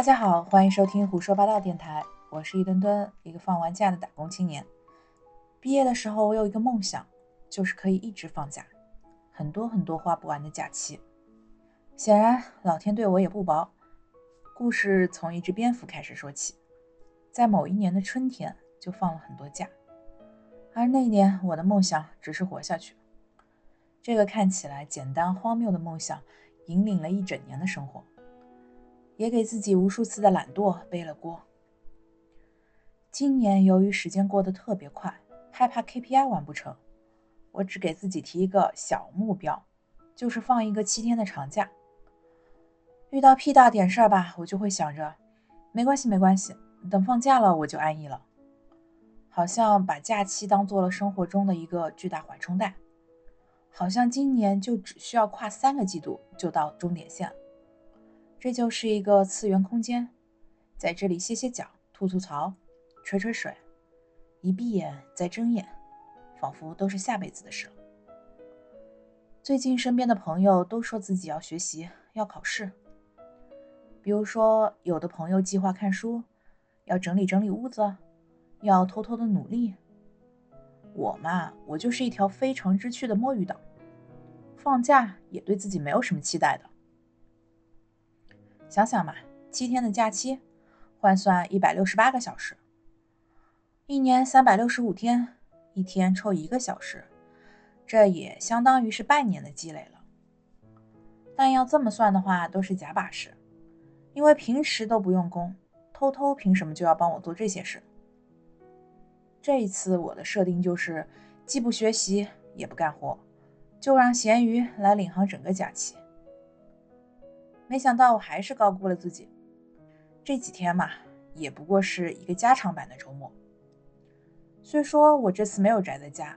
大家好，欢迎收听胡说八道电台，我是一墩墩，一个放完假的打工青年。毕业的时候，我有一个梦想，就是可以一直放假，很多很多花不完的假期。显然，老天对我也不薄。故事从一只蝙蝠开始说起，在某一年的春天就放了很多假，而那一年我的梦想只是活下去。这个看起来简单荒谬的梦想，引领了一整年的生活。也给自己无数次的懒惰背了锅。今年由于时间过得特别快，害怕 KPI 完不成，我只给自己提一个小目标，就是放一个七天的长假。遇到屁大点事儿吧，我就会想着，没关系没关系，等放假了我就安逸了。好像把假期当做了生活中的一个巨大缓冲带，好像今年就只需要跨三个季度就到终点线了。这就是一个次元空间，在这里歇歇脚、吐吐槽、吹吹水，一闭眼再睁眼，仿佛都是下辈子的事了。最近身边的朋友都说自己要学习、要考试，比如说有的朋友计划看书，要整理整理屋子，要偷偷的努力。我嘛，我就是一条非常之趣的摸鱼党，放假也对自己没有什么期待的。想想嘛，七天的假期换算一百六十八个小时，一年三百六十五天，一天抽一个小时，这也相当于是半年的积累了。但要这么算的话，都是假把式，因为平时都不用功，偷偷凭什么就要帮我做这些事？这一次我的设定就是，既不学习也不干活，就让咸鱼来领航整个假期。没想到我还是高估了自己。这几天嘛，也不过是一个加长版的周末。虽说我这次没有宅在家，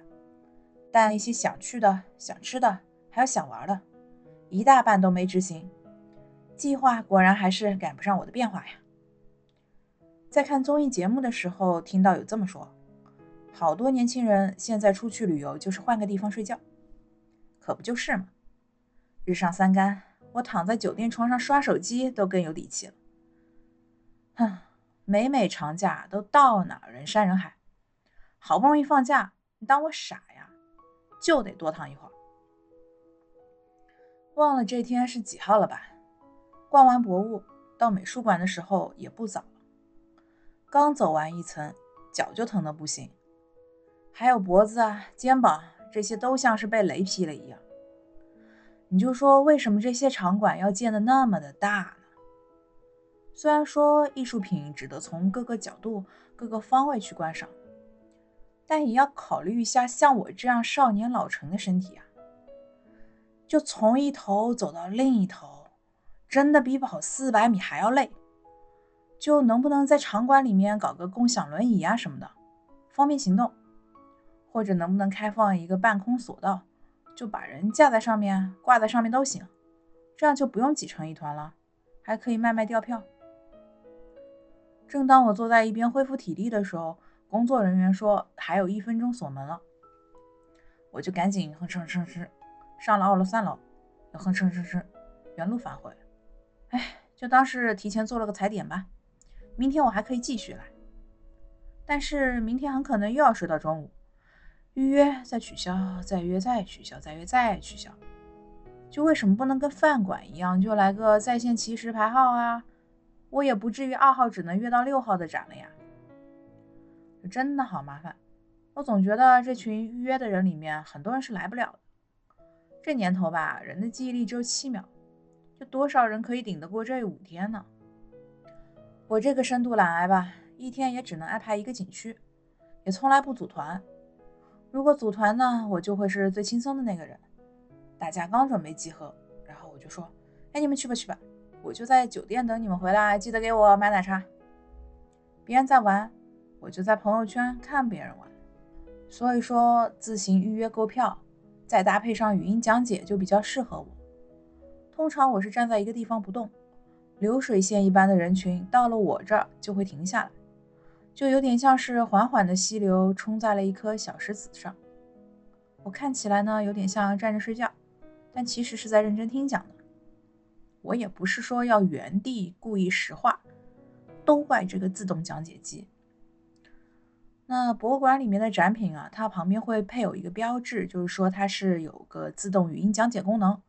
但一些想去的、想吃的，还有想玩的，一大半都没执行。计划果然还是赶不上我的变化呀。在看综艺节目的时候，听到有这么说：好多年轻人现在出去旅游就是换个地方睡觉，可不就是吗？日上三竿。我躺在酒店床上刷手机都更有底气了。哼，每每长假都到哪人山人海，好不容易放假，你当我傻呀？就得多躺一会儿。忘了这天是几号了吧？逛完博物到美术馆的时候也不早了，刚走完一层，脚就疼得不行，还有脖子啊、肩膀这些都像是被雷劈了一样。你就说为什么这些场馆要建的那么的大呢？虽然说艺术品值得从各个角度、各个方位去观赏，但也要考虑一下像我这样少年老成的身体啊。就从一头走到另一头，真的比跑四百米还要累。就能不能在场馆里面搞个共享轮椅啊什么的，方便行动？或者能不能开放一个半空索道？就把人架在上面，挂在上面都行，这样就不用挤成一团了，还可以卖卖吊票。正当我坐在一边恢复体力的时候，工作人员说还有一分钟锁门了，我就赶紧哼哧哼哧上了二楼三楼，又哼哧哼哧原路返回。哎，就当是提前做了个踩点吧，明天我还可以继续来，但是明天很可能又要睡到中午。预约再取消，再约再取消，再约再取消。就为什么不能跟饭馆一样，就来个在线即时排号啊？我也不至于二号只能约到六号的展了呀。真的好麻烦。我总觉得这群预约的人里面，很多人是来不了的。这年头吧，人的记忆力只有七秒，就多少人可以顶得过这五天呢？我这个深度懒癌吧，一天也只能安排一个景区，也从来不组团。如果组团呢，我就会是最轻松的那个人。大家刚准备集合，然后我就说：“哎，你们去吧去吧，我就在酒店等你们回来，记得给我买奶茶。”别人在玩，我就在朋友圈看别人玩。所以说，自行预约购票，再搭配上语音讲解，就比较适合我。通常我是站在一个地方不动，流水线一般的人群到了我这儿就会停下来。就有点像是缓缓的溪流冲在了一颗小石子上。我看起来呢，有点像站着睡觉，但其实是在认真听讲的。我也不是说要原地故意石化，都怪这个自动讲解机。那博物馆里面的展品啊，它旁边会配有一个标志，就是说它是有个自动语音讲解功能。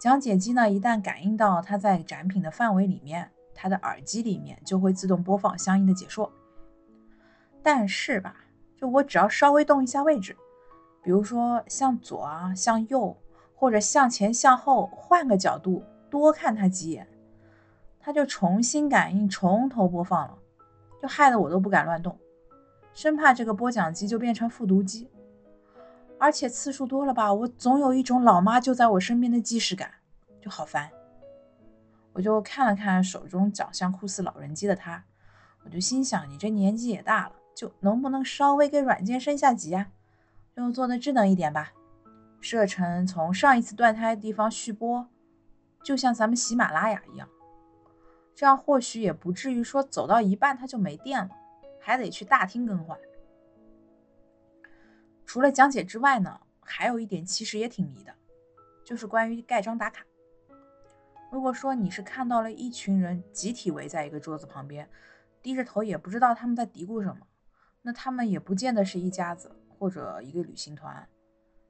讲解机呢，一旦感应到它在展品的范围里面，它的耳机里面就会自动播放相应的解说。但是吧，就我只要稍微动一下位置，比如说向左啊、向右，或者向前、向后，换个角度多看它几眼，它就重新感应，从头播放了，就害得我都不敢乱动。生怕这个播讲机就变成复读机，而且次数多了吧，我总有一种老妈就在我身边的既视感，就好烦。我就看了看手中长相酷似老人机的他，我就心想：你这年纪也大了，就能不能稍微给软件升下级啊？就做的智能一点吧，设成从上一次断胎的地方续播，就像咱们喜马拉雅一样，这样或许也不至于说走到一半它就没电了。还得去大厅更换。除了讲解之外呢，还有一点其实也挺迷的，就是关于盖章打卡。如果说你是看到了一群人集体围在一个桌子旁边，低着头也不知道他们在嘀咕什么，那他们也不见得是一家子或者一个旅行团，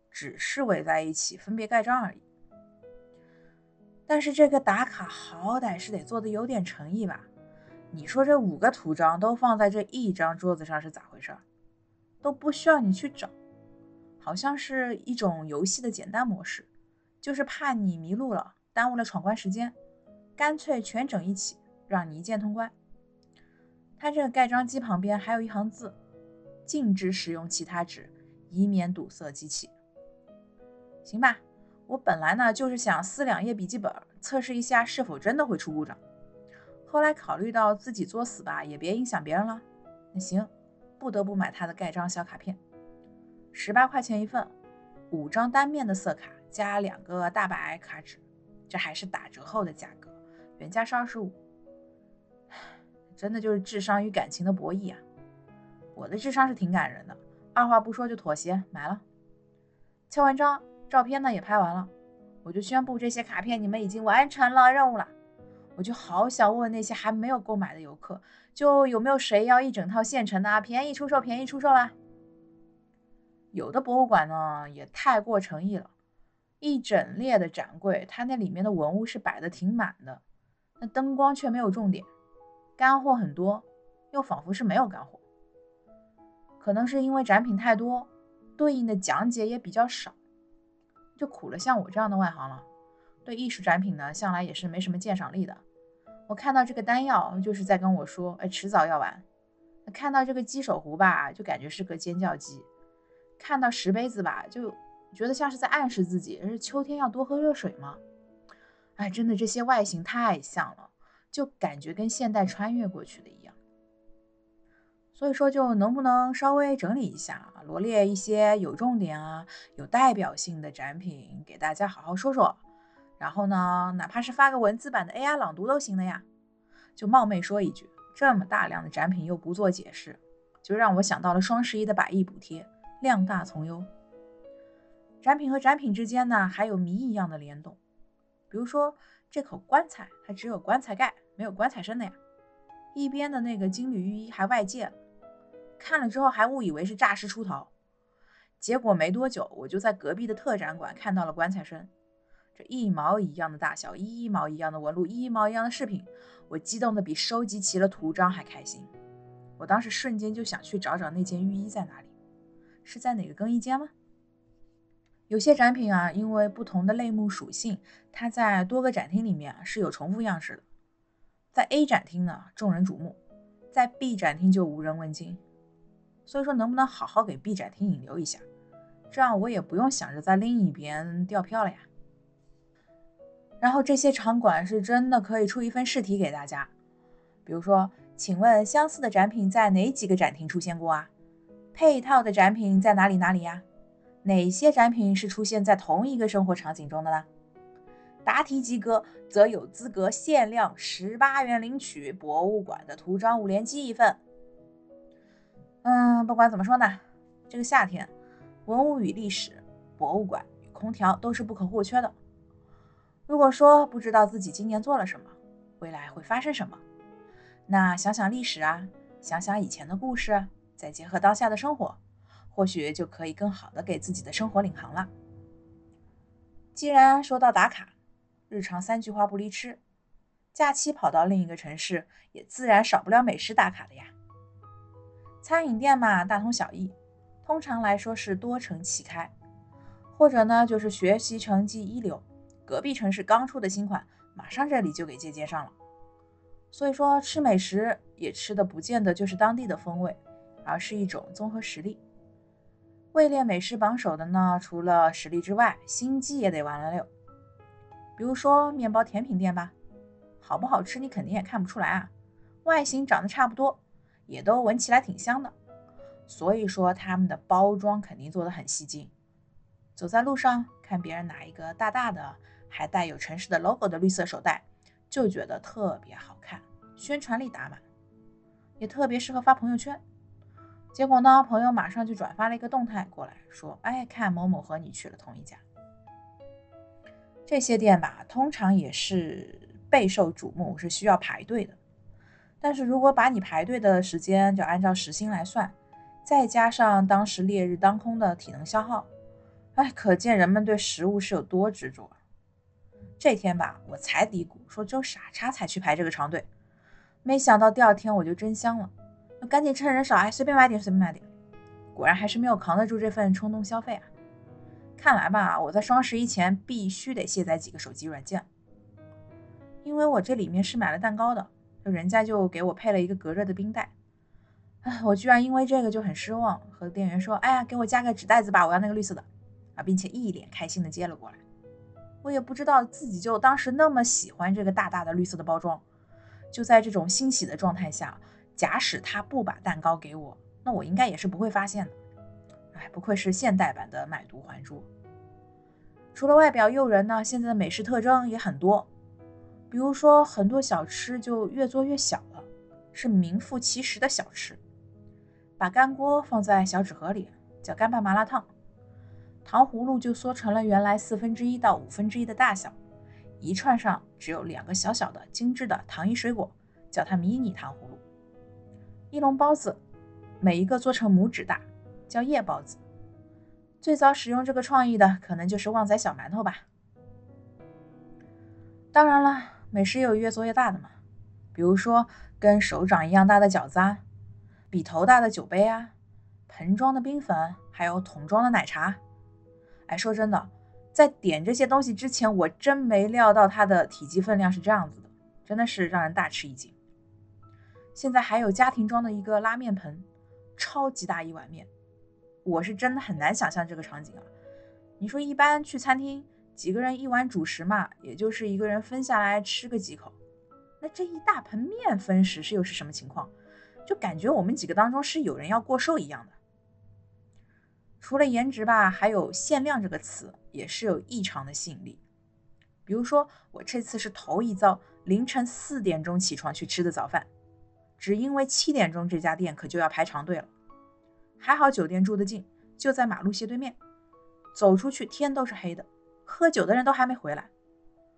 只是围在一起分别盖章而已。但是这个打卡好歹是得做的有点诚意吧。你说这五个图章都放在这一张桌子上是咋回事？都不需要你去找，好像是一种游戏的简单模式，就是怕你迷路了，耽误了闯关时间，干脆全整一起，让你一键通关。它这个盖章机旁边还有一行字：禁止使用其他纸，以免堵塞机器。行吧，我本来呢就是想撕两页笔记本，测试一下是否真的会出故障。后来考虑到自己作死吧，也别影响别人了。那行，不得不买他的盖章小卡片，十八块钱一份，五张单面的色卡加两个大白卡纸，这还是打折后的价格，原价是二十五。真的就是智商与感情的博弈啊！我的智商是挺感人的，二话不说就妥协买了。敲完章，照片呢也拍完了，我就宣布这些卡片你们已经完成了任务了。我就好想问问那些还没有购买的游客，就有没有谁要一整套现成的啊，便宜出售，便宜出售啦。有的博物馆呢也太过诚意了，一整列的展柜，它那里面的文物是摆的挺满的，那灯光却没有重点，干货很多，又仿佛是没有干货。可能是因为展品太多，对应的讲解也比较少，就苦了像我这样的外行了。对艺术展品呢，向来也是没什么鉴赏力的。我看到这个丹药，就是在跟我说，哎，迟早要完。看到这个鸡手壶吧，就感觉是个尖叫鸡；看到石杯子吧，就觉得像是在暗示自己，是秋天要多喝热水吗？哎，真的这些外形太像了，就感觉跟现代穿越过去的一样。所以说，就能不能稍微整理一下，罗列一些有重点啊、有代表性的展品，给大家好好说说。然后呢，哪怕是发个文字版的 AI 朗读都行的呀。就冒昧说一句，这么大量的展品又不做解释，就让我想到了双十一的百亿补贴，量大从优。展品和展品之间呢，还有谜一样的联动。比如说这口棺材，它只有棺材盖，没有棺材身的呀。一边的那个金缕玉衣还外借了，看了之后还误以为是诈尸出逃。结果没多久，我就在隔壁的特展馆看到了棺材身。这一毛一样的大小，一毛一样的纹路，一毛一样的饰品，我激动的比收集齐了图章还开心。我当时瞬间就想去找找那件浴衣在哪里，是在哪个更衣间吗？有些展品啊，因为不同的类目属性，它在多个展厅里面是有重复样式的。在 A 展厅呢，众人瞩目；在 B 展厅就无人问津。所以说，能不能好好给 B 展厅引流一下，这样我也不用想着在另一边掉票了呀。然后这些场馆是真的可以出一份试题给大家，比如说，请问相似的展品在哪几个展厅出现过啊？配套的展品在哪里哪里呀？哪些展品是出现在同一个生活场景中的呢？答题及格则有资格限量十八元领取博物馆的图章五连击一份。嗯，不管怎么说呢，这个夏天，文物与历史、博物馆与空调都是不可或缺的。如果说不知道自己今年做了什么，未来会发生什么，那想想历史啊，想想以前的故事，再结合当下的生活，或许就可以更好的给自己的生活领航了。既然说到打卡，日常三句话不离吃，假期跑到另一个城市，也自然少不了美食打卡的呀。餐饮店嘛，大同小异，通常来说是多城齐开，或者呢就是学习成绩一流，隔壁城市刚出的新款，马上这里就给借鉴上了。所以说吃美食也吃的不见得就是当地的风味，而是一种综合实力。位列美食榜首的呢，除了实力之外，心机也得完了溜。比如说面包甜品店吧，好不好吃你肯定也看不出来啊，外形长得差不多，也都闻起来挺香的。所以说他们的包装肯定做的很吸睛。走在路上看别人拿一个大大的，还带有城市的 logo 的绿色手袋，就觉得特别好看，宣传力打满，也特别适合发朋友圈。结果呢，朋友马上就转发了一个动态过来，说：“哎，看某某和你去了同一家。”这些店吧，通常也是备受瞩目，是需要排队的。但是如果把你排队的时间就按照时薪来算，再加上当时烈日当空的体能消耗，哎，可见人们对食物是有多执着。这天吧，我才嘀咕说只有傻叉才去排这个长队，没想到第二天我就真香了。赶紧趁人少，哎，随便买点，随便买点。果然还是没有扛得住这份冲动消费啊！看来吧，我在双十一前必须得卸载几个手机软件，因为我这里面是买了蛋糕的，人家就给我配了一个隔热的冰袋。哎，我居然因为这个就很失望，和店员说：“哎呀，给我加个纸袋子吧，我要那个绿色的。”啊，并且一脸开心的接了过来。我也不知道自己就当时那么喜欢这个大大的绿色的包装，就在这种欣喜的状态下。假使他不把蛋糕给我，那我应该也是不会发现的。哎，不愧是现代版的买椟还珠。除了外表诱人呢，现在的美食特征也很多。比如说，很多小吃就越做越小了，是名副其实的小吃。把干锅放在小纸盒里，叫干拌麻辣烫。糖葫芦就缩成了原来四分之一到五分之一的大小，一串上只有两个小小的精致的糖衣水果，叫它迷你糖葫芦。一笼包子，每一个做成拇指大，叫叶包子。最早使用这个创意的，可能就是旺仔小馒头吧。当然了，美食也有越做越大的嘛，比如说跟手掌一样大的饺子啊，笔头大的酒杯啊，盆装的冰粉，还有桶装的奶茶。哎，说真的，在点这些东西之前，我真没料到它的体积分量是这样子的，真的是让人大吃一惊。现在还有家庭装的一个拉面盆，超级大一碗面，我是真的很难想象这个场景啊！你说一般去餐厅几个人一碗主食嘛，也就是一个人分下来吃个几口，那这一大盆面分食是又是什么情况？就感觉我们几个当中是有人要过寿一样的。除了颜值吧，还有限量这个词也是有异常的吸引力。比如说我这次是头一遭凌晨四点钟起床去吃的早饭。只因为七点钟这家店可就要排长队了，还好酒店住得近，就在马路斜对面，走出去天都是黑的，喝酒的人都还没回来。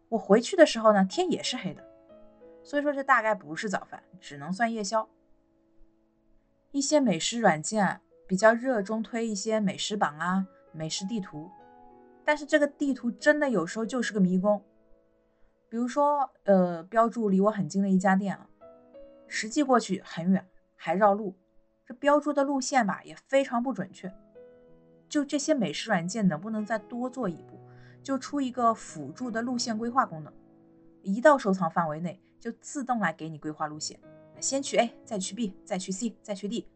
我回去的时候呢，天也是黑的，所以说这大概不是早饭，只能算夜宵。一些美食软件比较热衷推一些美食榜啊、美食地图，但是这个地图真的有时候就是个迷宫，比如说呃，标注离我很近的一家店啊。实际过去很远，还绕路，这标注的路线吧也非常不准确。就这些美食软件能不能再多做一步，就出一个辅助的路线规划功能，一到收藏范围内就自动来给你规划路线，先去 A，再去 B，再去 C，再去 D。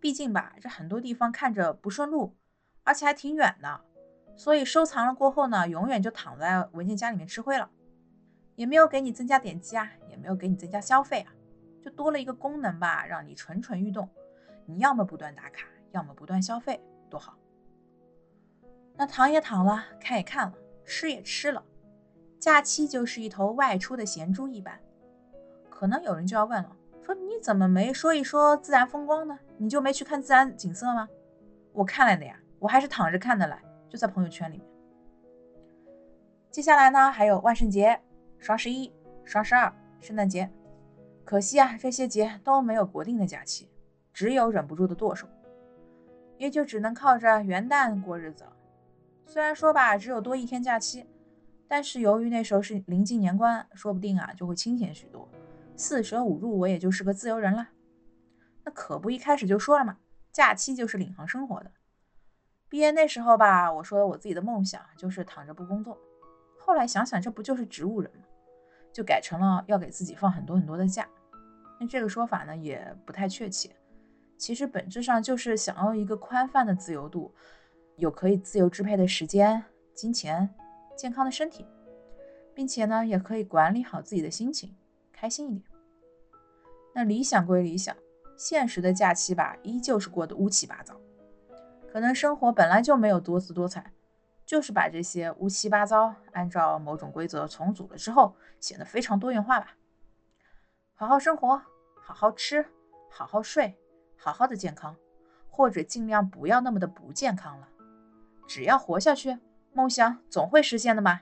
毕竟吧，这很多地方看着不顺路，而且还挺远的，所以收藏了过后呢，永远就躺在文件夹里面吃灰了，也没有给你增加点击啊，也没有给你增加消费啊。就多了一个功能吧，让你蠢蠢欲动。你要么不断打卡，要么不断消费，多好。那躺也躺了，看也看了，吃也吃了，假期就是一头外出的闲猪一般。可能有人就要问了，说你怎么没说一说自然风光呢？你就没去看自然景色吗？我看来的呀，我还是躺着看的来，就在朋友圈里面。接下来呢，还有万圣节、双十一、双十二、圣诞节。可惜啊，这些节都没有国定的假期，只有忍不住的剁手，也就只能靠着元旦过日子了。虽然说吧，只有多一天假期，但是由于那时候是临近年关，说不定啊就会清闲许多。四舍五入，我也就是个自由人了。那可不，一开始就说了嘛，假期就是领航生活的。毕业那时候吧，我说我自己的梦想就是躺着不工作。后来想想，这不就是植物人吗？就改成了要给自己放很多很多的假。那这个说法呢，也不太确切。其实本质上就是想要一个宽泛的自由度，有可以自由支配的时间、金钱、健康的身体，并且呢，也可以管理好自己的心情，开心一点。那理想归理想，现实的假期吧，依旧是过得乌七八糟。可能生活本来就没有多姿多彩。就是把这些乌七八糟按照某种规则重组了之后，显得非常多元化吧。好好生活，好好吃，好好睡，好好的健康，或者尽量不要那么的不健康了。只要活下去，梦想总会实现的嘛。